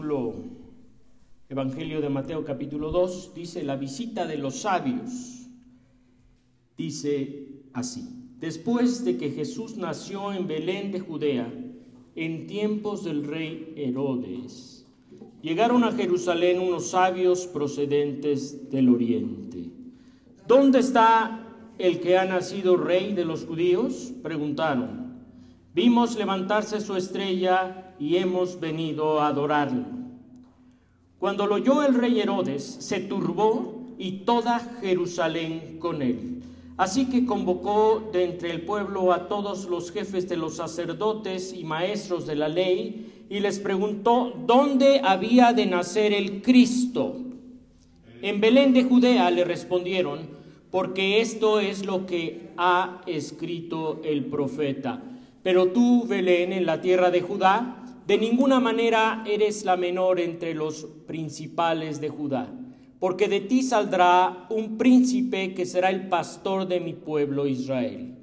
capítulo, Evangelio de Mateo capítulo 2, dice la visita de los sabios. Dice así, después de que Jesús nació en Belén de Judea, en tiempos del rey Herodes, llegaron a Jerusalén unos sabios procedentes del oriente. ¿Dónde está el que ha nacido rey de los judíos? Preguntaron. Vimos levantarse su estrella y hemos venido a adorarlo. Cuando lo oyó el rey Herodes, se turbó y toda Jerusalén con él. Así que convocó de entre el pueblo a todos los jefes de los sacerdotes y maestros de la ley y les preguntó dónde había de nacer el Cristo. En Belén de Judea le respondieron, porque esto es lo que ha escrito el profeta. Pero tú, Belén, en la tierra de Judá, de ninguna manera eres la menor entre los principales de Judá, porque de ti saldrá un príncipe que será el pastor de mi pueblo Israel.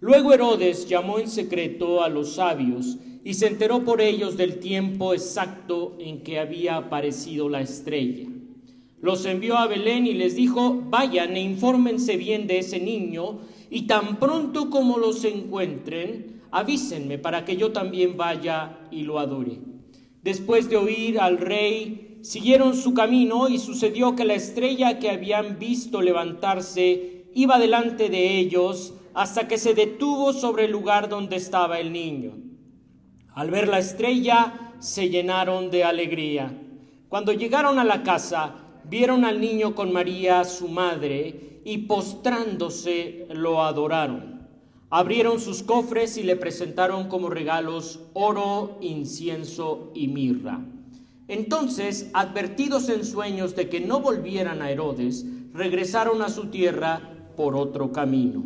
Luego Herodes llamó en secreto a los sabios y se enteró por ellos del tiempo exacto en que había aparecido la estrella los envió a Belén y les dijo, vayan e infórmense bien de ese niño, y tan pronto como los encuentren, avísenme para que yo también vaya y lo adore. Después de oír al rey, siguieron su camino y sucedió que la estrella que habían visto levantarse iba delante de ellos hasta que se detuvo sobre el lugar donde estaba el niño. Al ver la estrella, se llenaron de alegría. Cuando llegaron a la casa, vieron al niño con María, su madre, y postrándose lo adoraron. Abrieron sus cofres y le presentaron como regalos oro, incienso y mirra. Entonces, advertidos en sueños de que no volvieran a Herodes, regresaron a su tierra por otro camino.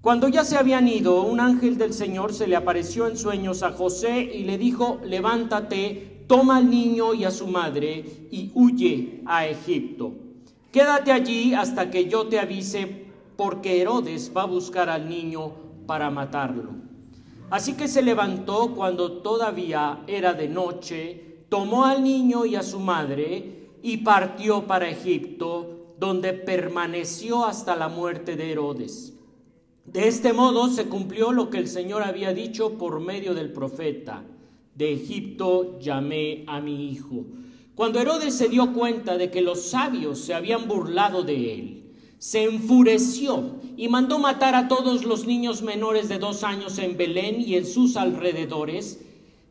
Cuando ya se habían ido, un ángel del Señor se le apareció en sueños a José y le dijo, levántate, toma al niño y a su madre y huye a Egipto. Quédate allí hasta que yo te avise, porque Herodes va a buscar al niño para matarlo. Así que se levantó cuando todavía era de noche, tomó al niño y a su madre y partió para Egipto, donde permaneció hasta la muerte de Herodes. De este modo se cumplió lo que el Señor había dicho por medio del profeta de Egipto llamé a mi hijo. Cuando Herodes se dio cuenta de que los sabios se habían burlado de él, se enfureció y mandó matar a todos los niños menores de dos años en Belén y en sus alrededores,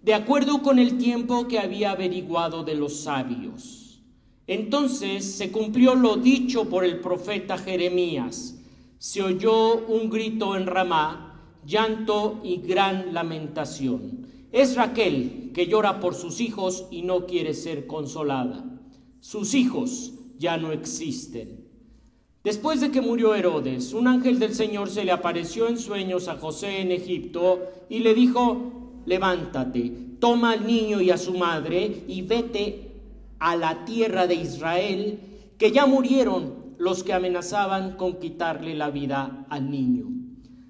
de acuerdo con el tiempo que había averiguado de los sabios. Entonces se cumplió lo dicho por el profeta Jeremías. Se oyó un grito en Ramá, llanto y gran lamentación. Es Raquel que llora por sus hijos y no quiere ser consolada. Sus hijos ya no existen. Después de que murió Herodes, un ángel del Señor se le apareció en sueños a José en Egipto y le dijo, levántate, toma al niño y a su madre y vete a la tierra de Israel, que ya murieron los que amenazaban con quitarle la vida al niño.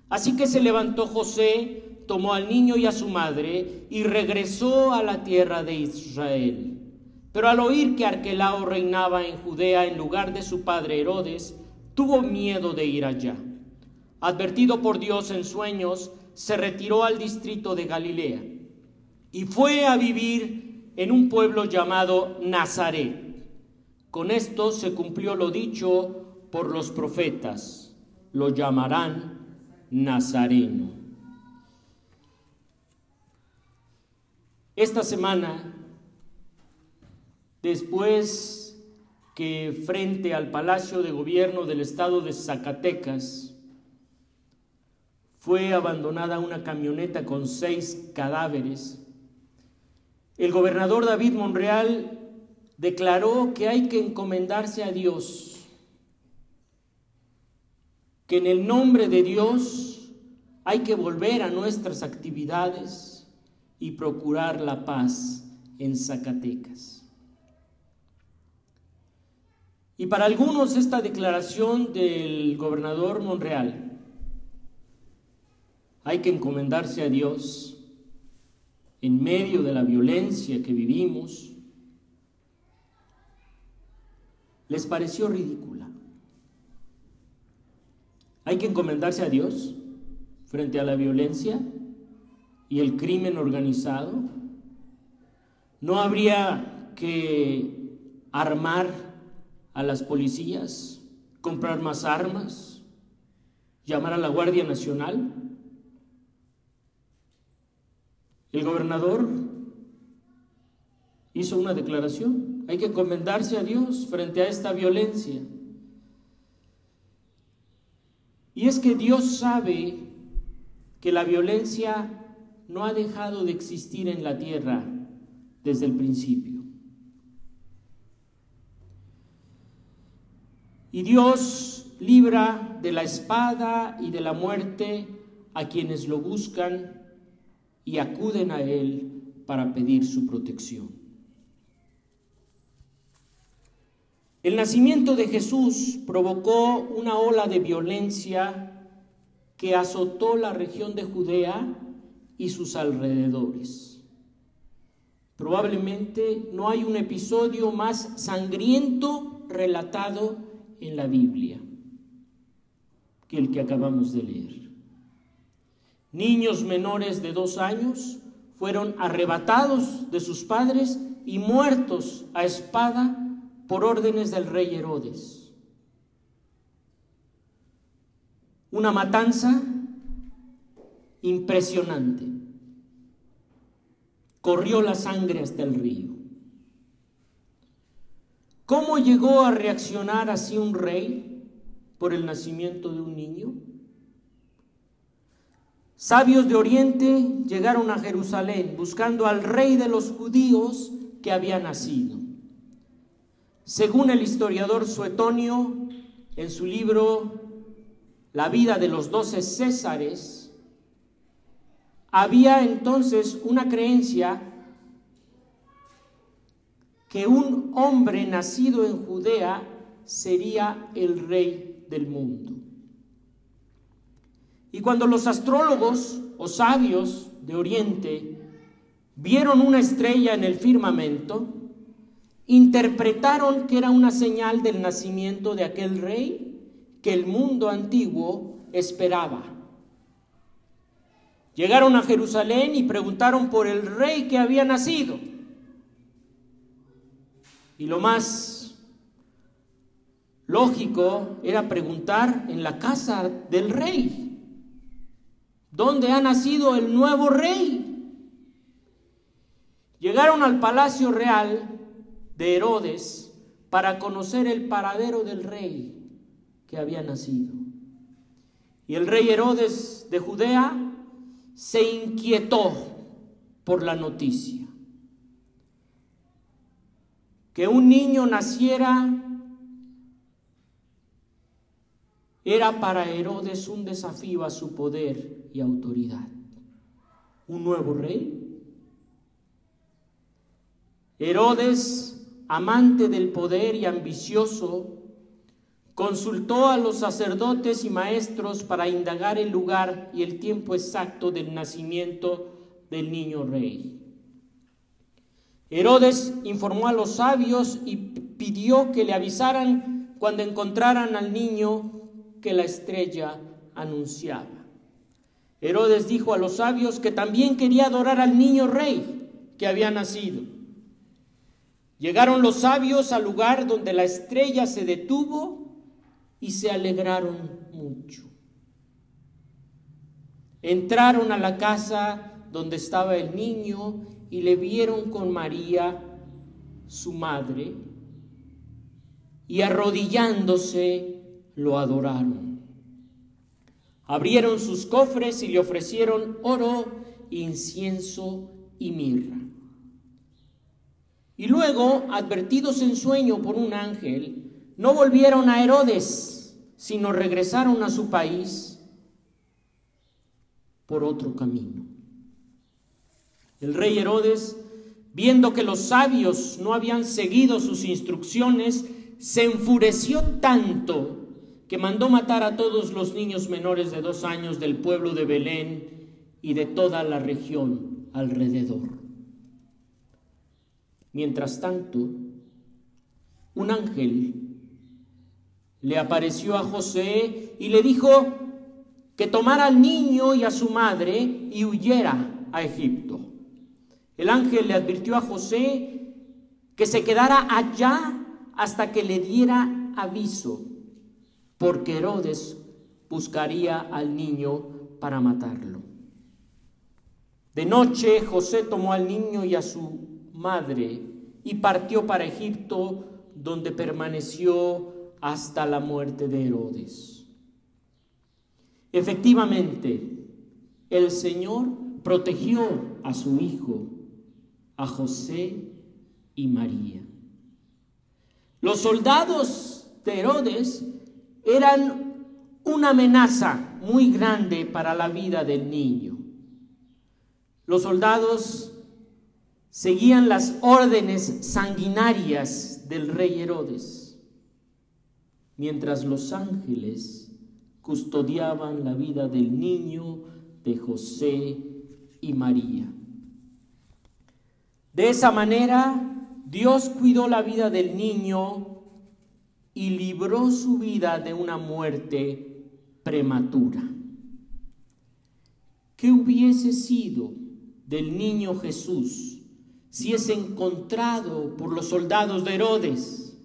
Así que se levantó José, tomó al niño y a su madre y regresó a la tierra de Israel. Pero al oír que Arquelao reinaba en Judea en lugar de su padre Herodes, tuvo miedo de ir allá. Advertido por Dios en sueños, se retiró al distrito de Galilea y fue a vivir en un pueblo llamado Nazaret. Con esto se cumplió lo dicho por los profetas, lo llamarán Nazareno. Esta semana, después que frente al Palacio de Gobierno del Estado de Zacatecas fue abandonada una camioneta con seis cadáveres, el gobernador David Monreal declaró que hay que encomendarse a Dios, que en el nombre de Dios hay que volver a nuestras actividades y procurar la paz en Zacatecas. Y para algunos esta declaración del gobernador Monreal, hay que encomendarse a Dios, en medio de la violencia que vivimos, les pareció ridícula. Hay que encomendarse a Dios frente a la violencia y el crimen organizado. No habría que armar a las policías, comprar más armas, llamar a la Guardia Nacional. El gobernador hizo una declaración. Hay que encomendarse a Dios frente a esta violencia. Y es que Dios sabe que la violencia no ha dejado de existir en la tierra desde el principio. Y Dios libra de la espada y de la muerte a quienes lo buscan y acuden a Él para pedir su protección. El nacimiento de Jesús provocó una ola de violencia que azotó la región de Judea y sus alrededores. Probablemente no hay un episodio más sangriento relatado en la Biblia que el que acabamos de leer. Niños menores de dos años fueron arrebatados de sus padres y muertos a espada por órdenes del rey Herodes. Una matanza impresionante. Corrió la sangre hasta el río. ¿Cómo llegó a reaccionar así un rey por el nacimiento de un niño? Sabios de Oriente llegaron a Jerusalén buscando al rey de los judíos que había nacido. Según el historiador Suetonio, en su libro La vida de los doce Césares, había entonces una creencia que un hombre nacido en Judea sería el rey del mundo. Y cuando los astrólogos o sabios de Oriente vieron una estrella en el firmamento, interpretaron que era una señal del nacimiento de aquel rey que el mundo antiguo esperaba. Llegaron a Jerusalén y preguntaron por el rey que había nacido. Y lo más lógico era preguntar en la casa del rey, ¿dónde ha nacido el nuevo rey? Llegaron al palacio real de Herodes para conocer el paradero del rey que había nacido. Y el rey Herodes de Judea se inquietó por la noticia. Que un niño naciera era para Herodes un desafío a su poder y autoridad. Un nuevo rey. Herodes amante del poder y ambicioso, consultó a los sacerdotes y maestros para indagar el lugar y el tiempo exacto del nacimiento del niño rey. Herodes informó a los sabios y pidió que le avisaran cuando encontraran al niño que la estrella anunciaba. Herodes dijo a los sabios que también quería adorar al niño rey que había nacido. Llegaron los sabios al lugar donde la estrella se detuvo y se alegraron mucho. Entraron a la casa donde estaba el niño y le vieron con María, su madre, y arrodillándose lo adoraron. Abrieron sus cofres y le ofrecieron oro, incienso y mirra. Y luego, advertidos en sueño por un ángel, no volvieron a Herodes, sino regresaron a su país por otro camino. El rey Herodes, viendo que los sabios no habían seguido sus instrucciones, se enfureció tanto que mandó matar a todos los niños menores de dos años del pueblo de Belén y de toda la región alrededor. Mientras tanto, un ángel le apareció a José y le dijo que tomara al niño y a su madre y huyera a Egipto. El ángel le advirtió a José que se quedara allá hasta que le diera aviso, porque Herodes buscaría al niño para matarlo. De noche José tomó al niño y a su madre y partió para Egipto, donde permaneció hasta la muerte de Herodes. Efectivamente, el Señor protegió a su hijo, a José y María. Los soldados de Herodes eran una amenaza muy grande para la vida del niño. Los soldados seguían las órdenes sanguinarias del rey Herodes, mientras los ángeles custodiaban la vida del niño de José y María. De esa manera, Dios cuidó la vida del niño y libró su vida de una muerte prematura. ¿Qué hubiese sido del niño Jesús si es encontrado por los soldados de Herodes?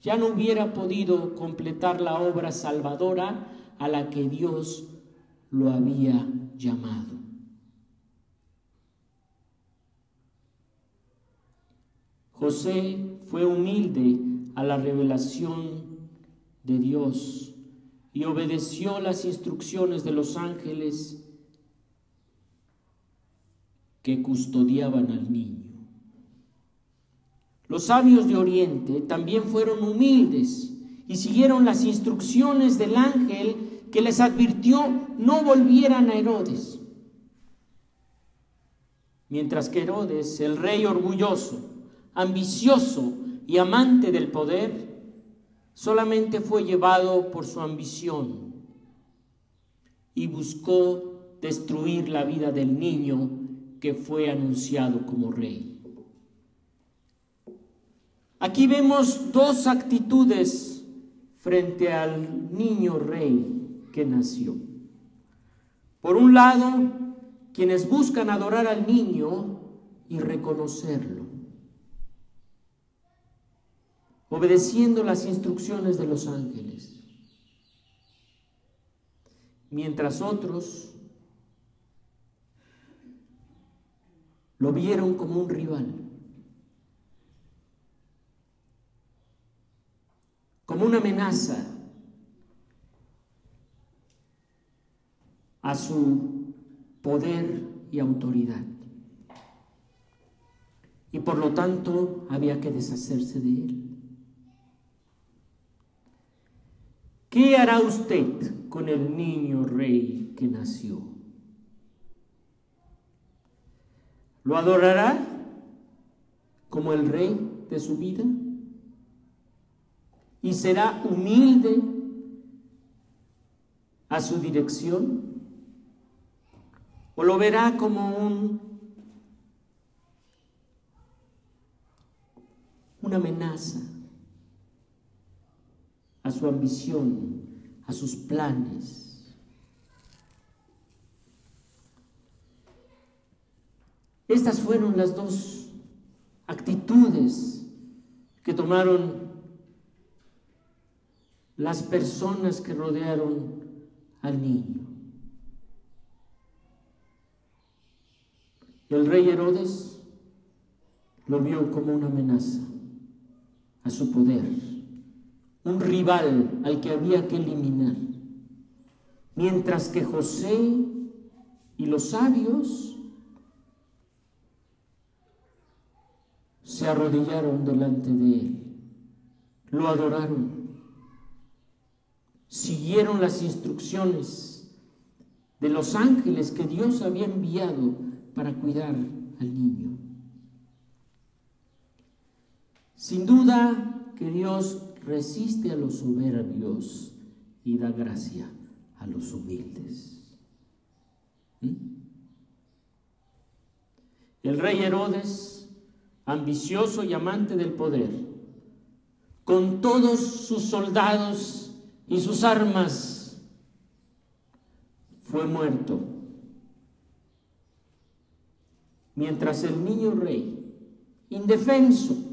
Ya no hubiera podido completar la obra salvadora a la que Dios lo había llamado. José fue humilde a la revelación de Dios y obedeció las instrucciones de los ángeles que custodiaban al niño. Los sabios de Oriente también fueron humildes y siguieron las instrucciones del ángel que les advirtió no volvieran a Herodes. Mientras que Herodes, el rey orgulloso, ambicioso y amante del poder, solamente fue llevado por su ambición y buscó destruir la vida del niño que fue anunciado como rey. Aquí vemos dos actitudes frente al niño rey que nació. Por un lado, quienes buscan adorar al niño y reconocerlo. Obedeciendo las instrucciones de los ángeles, mientras otros lo vieron como un rival, como una amenaza a su poder y autoridad. Y por lo tanto había que deshacerse de él. ¿Qué hará usted con el niño rey que nació? ¿Lo adorará como el rey de su vida? ¿Y será humilde a su dirección? ¿O lo verá como un, una amenaza? A su ambición, a sus planes. Estas fueron las dos actitudes que tomaron las personas que rodearon al niño. el rey Herodes lo vio como una amenaza a su poder un rival al que había que eliminar. Mientras que José y los sabios se arrodillaron delante de él, lo adoraron, siguieron las instrucciones de los ángeles que Dios había enviado para cuidar al niño. Sin duda que Dios resiste a los soberbios y da gracia a los humildes. ¿Mm? El rey Herodes, ambicioso y amante del poder, con todos sus soldados y sus armas, fue muerto. Mientras el niño rey, indefenso,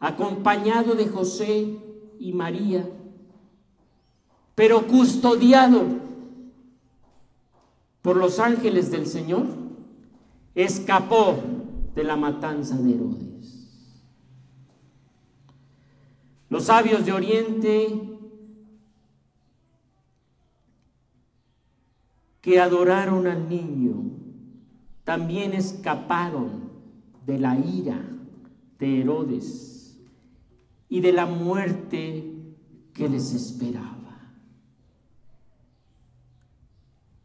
acompañado de José y María, pero custodiado por los ángeles del Señor, escapó de la matanza de Herodes. Los sabios de Oriente que adoraron al niño también escaparon de la ira de Herodes y de la muerte que les esperaba.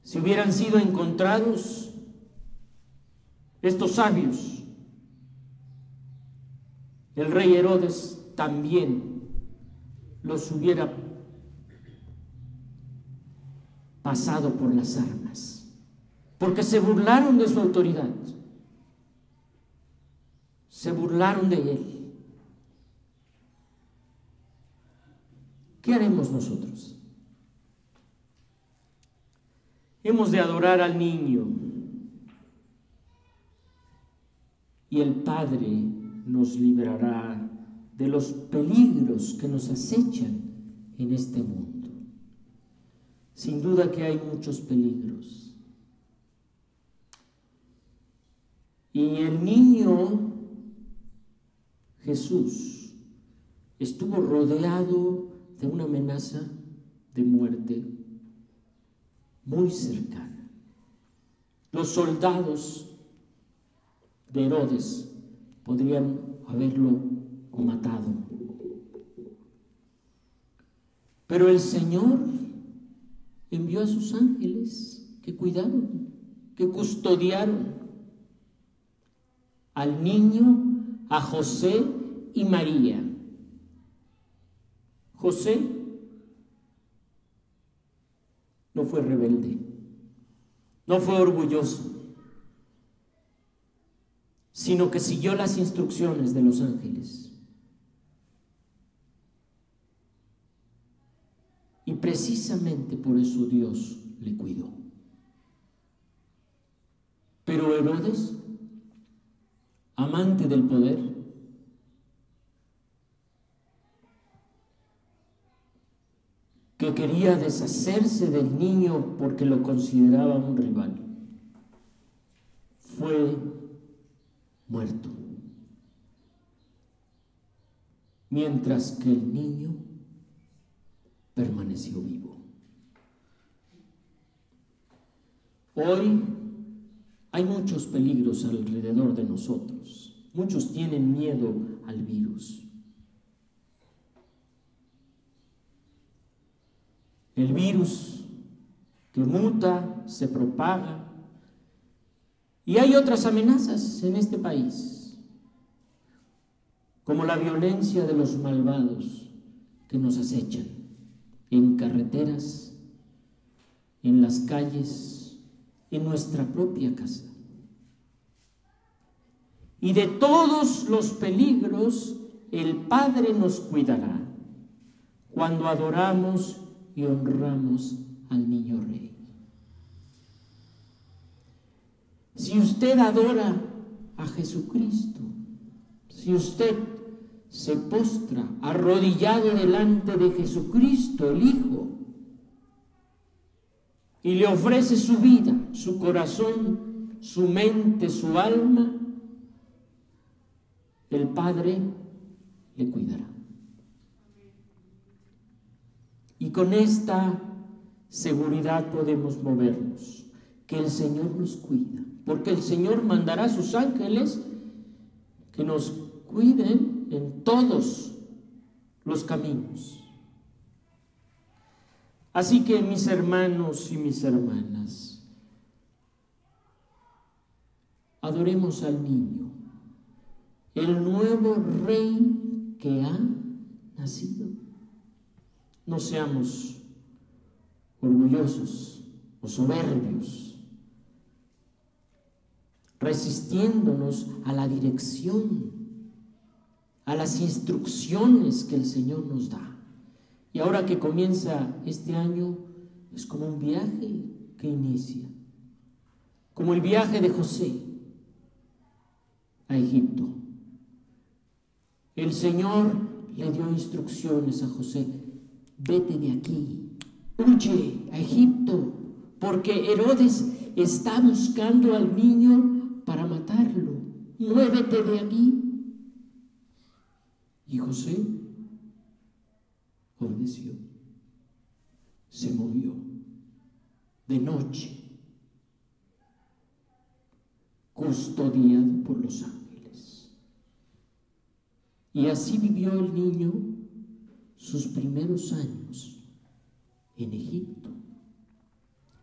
Si hubieran sido encontrados estos sabios, el rey Herodes también los hubiera pasado por las armas, porque se burlaron de su autoridad, se burlaron de él. ¿Qué haremos nosotros? Hemos de adorar al niño y el Padre nos librará de los peligros que nos acechan en este mundo. Sin duda que hay muchos peligros. Y el niño Jesús estuvo rodeado una amenaza de muerte muy cercana. Los soldados de Herodes podrían haberlo matado. Pero el Señor envió a sus ángeles que cuidaron, que custodiaron al niño, a José y María. José no fue rebelde, no fue orgulloso, sino que siguió las instrucciones de los ángeles. Y precisamente por eso Dios le cuidó. Pero Herodes, amante del poder, que quería deshacerse del niño porque lo consideraba un rival, fue muerto. Mientras que el niño permaneció vivo. Hoy hay muchos peligros alrededor de nosotros. Muchos tienen miedo al virus. El virus que muta, se propaga. Y hay otras amenazas en este país, como la violencia de los malvados que nos acechan en carreteras, en las calles, en nuestra propia casa. Y de todos los peligros el Padre nos cuidará cuando adoramos y honramos al niño rey. Si usted adora a Jesucristo, si usted se postra arrodillado delante de Jesucristo, el Hijo, y le ofrece su vida, su corazón, su mente, su alma, el Padre le cuidará. Y con esta seguridad podemos movernos, que el Señor nos cuida, porque el Señor mandará a sus ángeles que nos cuiden en todos los caminos. Así que mis hermanos y mis hermanas, adoremos al niño, el nuevo rey que ha nacido. No seamos orgullosos o soberbios. resistiéndonos a la dirección, a las instrucciones que el Señor nos da. Y ahora que comienza este año, es como un viaje que inicia, como el viaje de José a Egipto. El Señor le dio instrucciones a José, vete de aquí, huye a Egipto, porque Herodes está buscando al niño para matarlo. Muévete de aquí. Y José obedeció. Se movió de noche, custodiado por los ángeles. Y así vivió el niño sus primeros años en Egipto,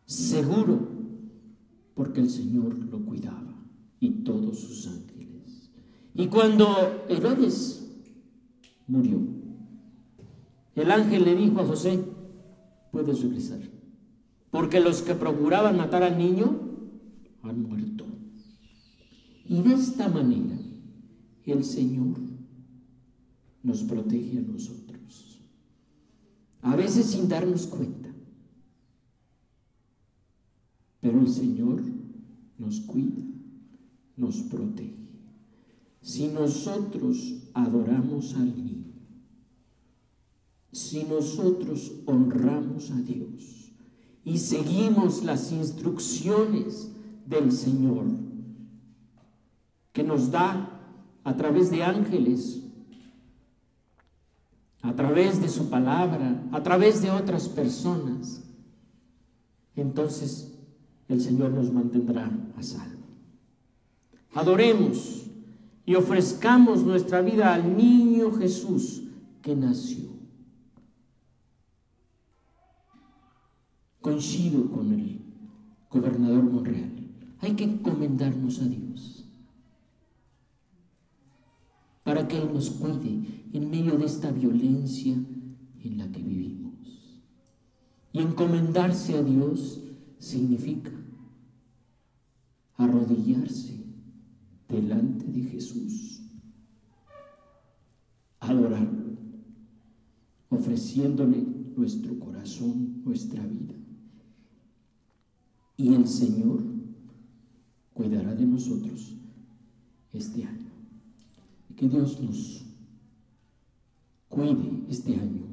seguro porque el Señor lo cuidaba y todos sus ángeles. Y cuando Herodes murió, el ángel le dijo a José, puedes regresar, porque los que procuraban matar al niño han muerto. Y de esta manera el Señor nos protege a nosotros, a veces sin darnos cuenta. Pero el Señor nos cuida, nos protege. Si nosotros adoramos al niño, si nosotros honramos a Dios y seguimos las instrucciones del Señor que nos da a través de ángeles, a través de su palabra, a través de otras personas, entonces el Señor nos mantendrá a salvo. Adoremos y ofrezcamos nuestra vida al niño Jesús que nació. Coincido con el gobernador Monreal. Hay que encomendarnos a Dios para que Él nos cuide en medio de esta violencia en la que vivimos. Y encomendarse a Dios significa arrodillarse delante de Jesús, adorarlo, ofreciéndole nuestro corazón, nuestra vida. Y el Señor cuidará de nosotros este año. Que Dios nos cuide este año,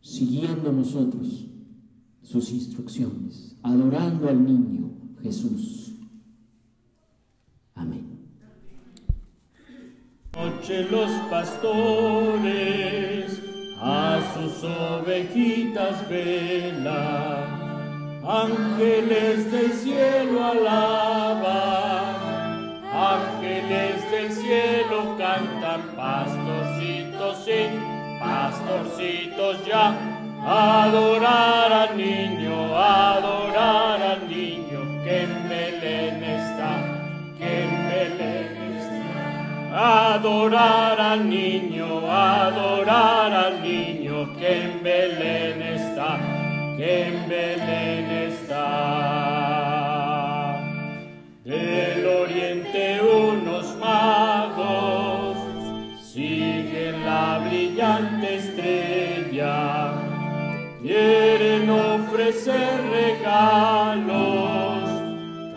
siguiendo nosotros sus instrucciones, adorando al niño Jesús. Amén. Noche los pastores a sus ovejitas velan, ángeles del cielo alaban, ángeles del cielo cantan, pastorcitos pastorcitos ya adorar al niño, adorar al niño que en Belén está, que en Belén está. Adorar al niño, adorar al niño que en Belén está, que en Belén regalos,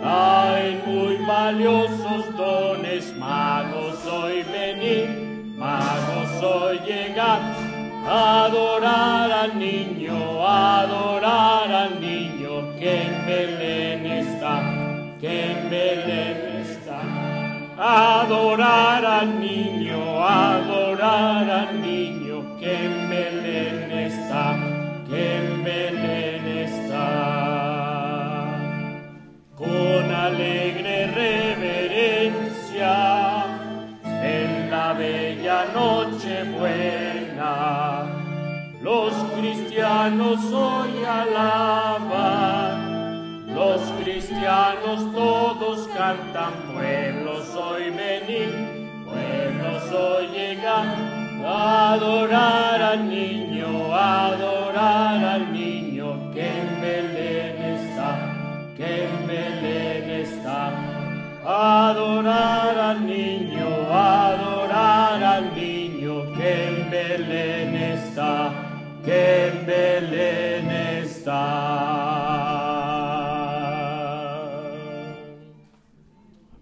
traen muy valiosos dones, magos hoy venir, magos hoy llegar, adorar al niño, adorar al niño que en Belén está, que en Belén está, adorar al niño, adorar al niño alegre reverencia, en la bella noche buena, los cristianos hoy alaban, los cristianos todos cantan, pueblos hoy venir, pueblos hoy llegan adorar al niño, adorar al niño adorar al niño, adorar al niño que en Belén está, que en Belén está.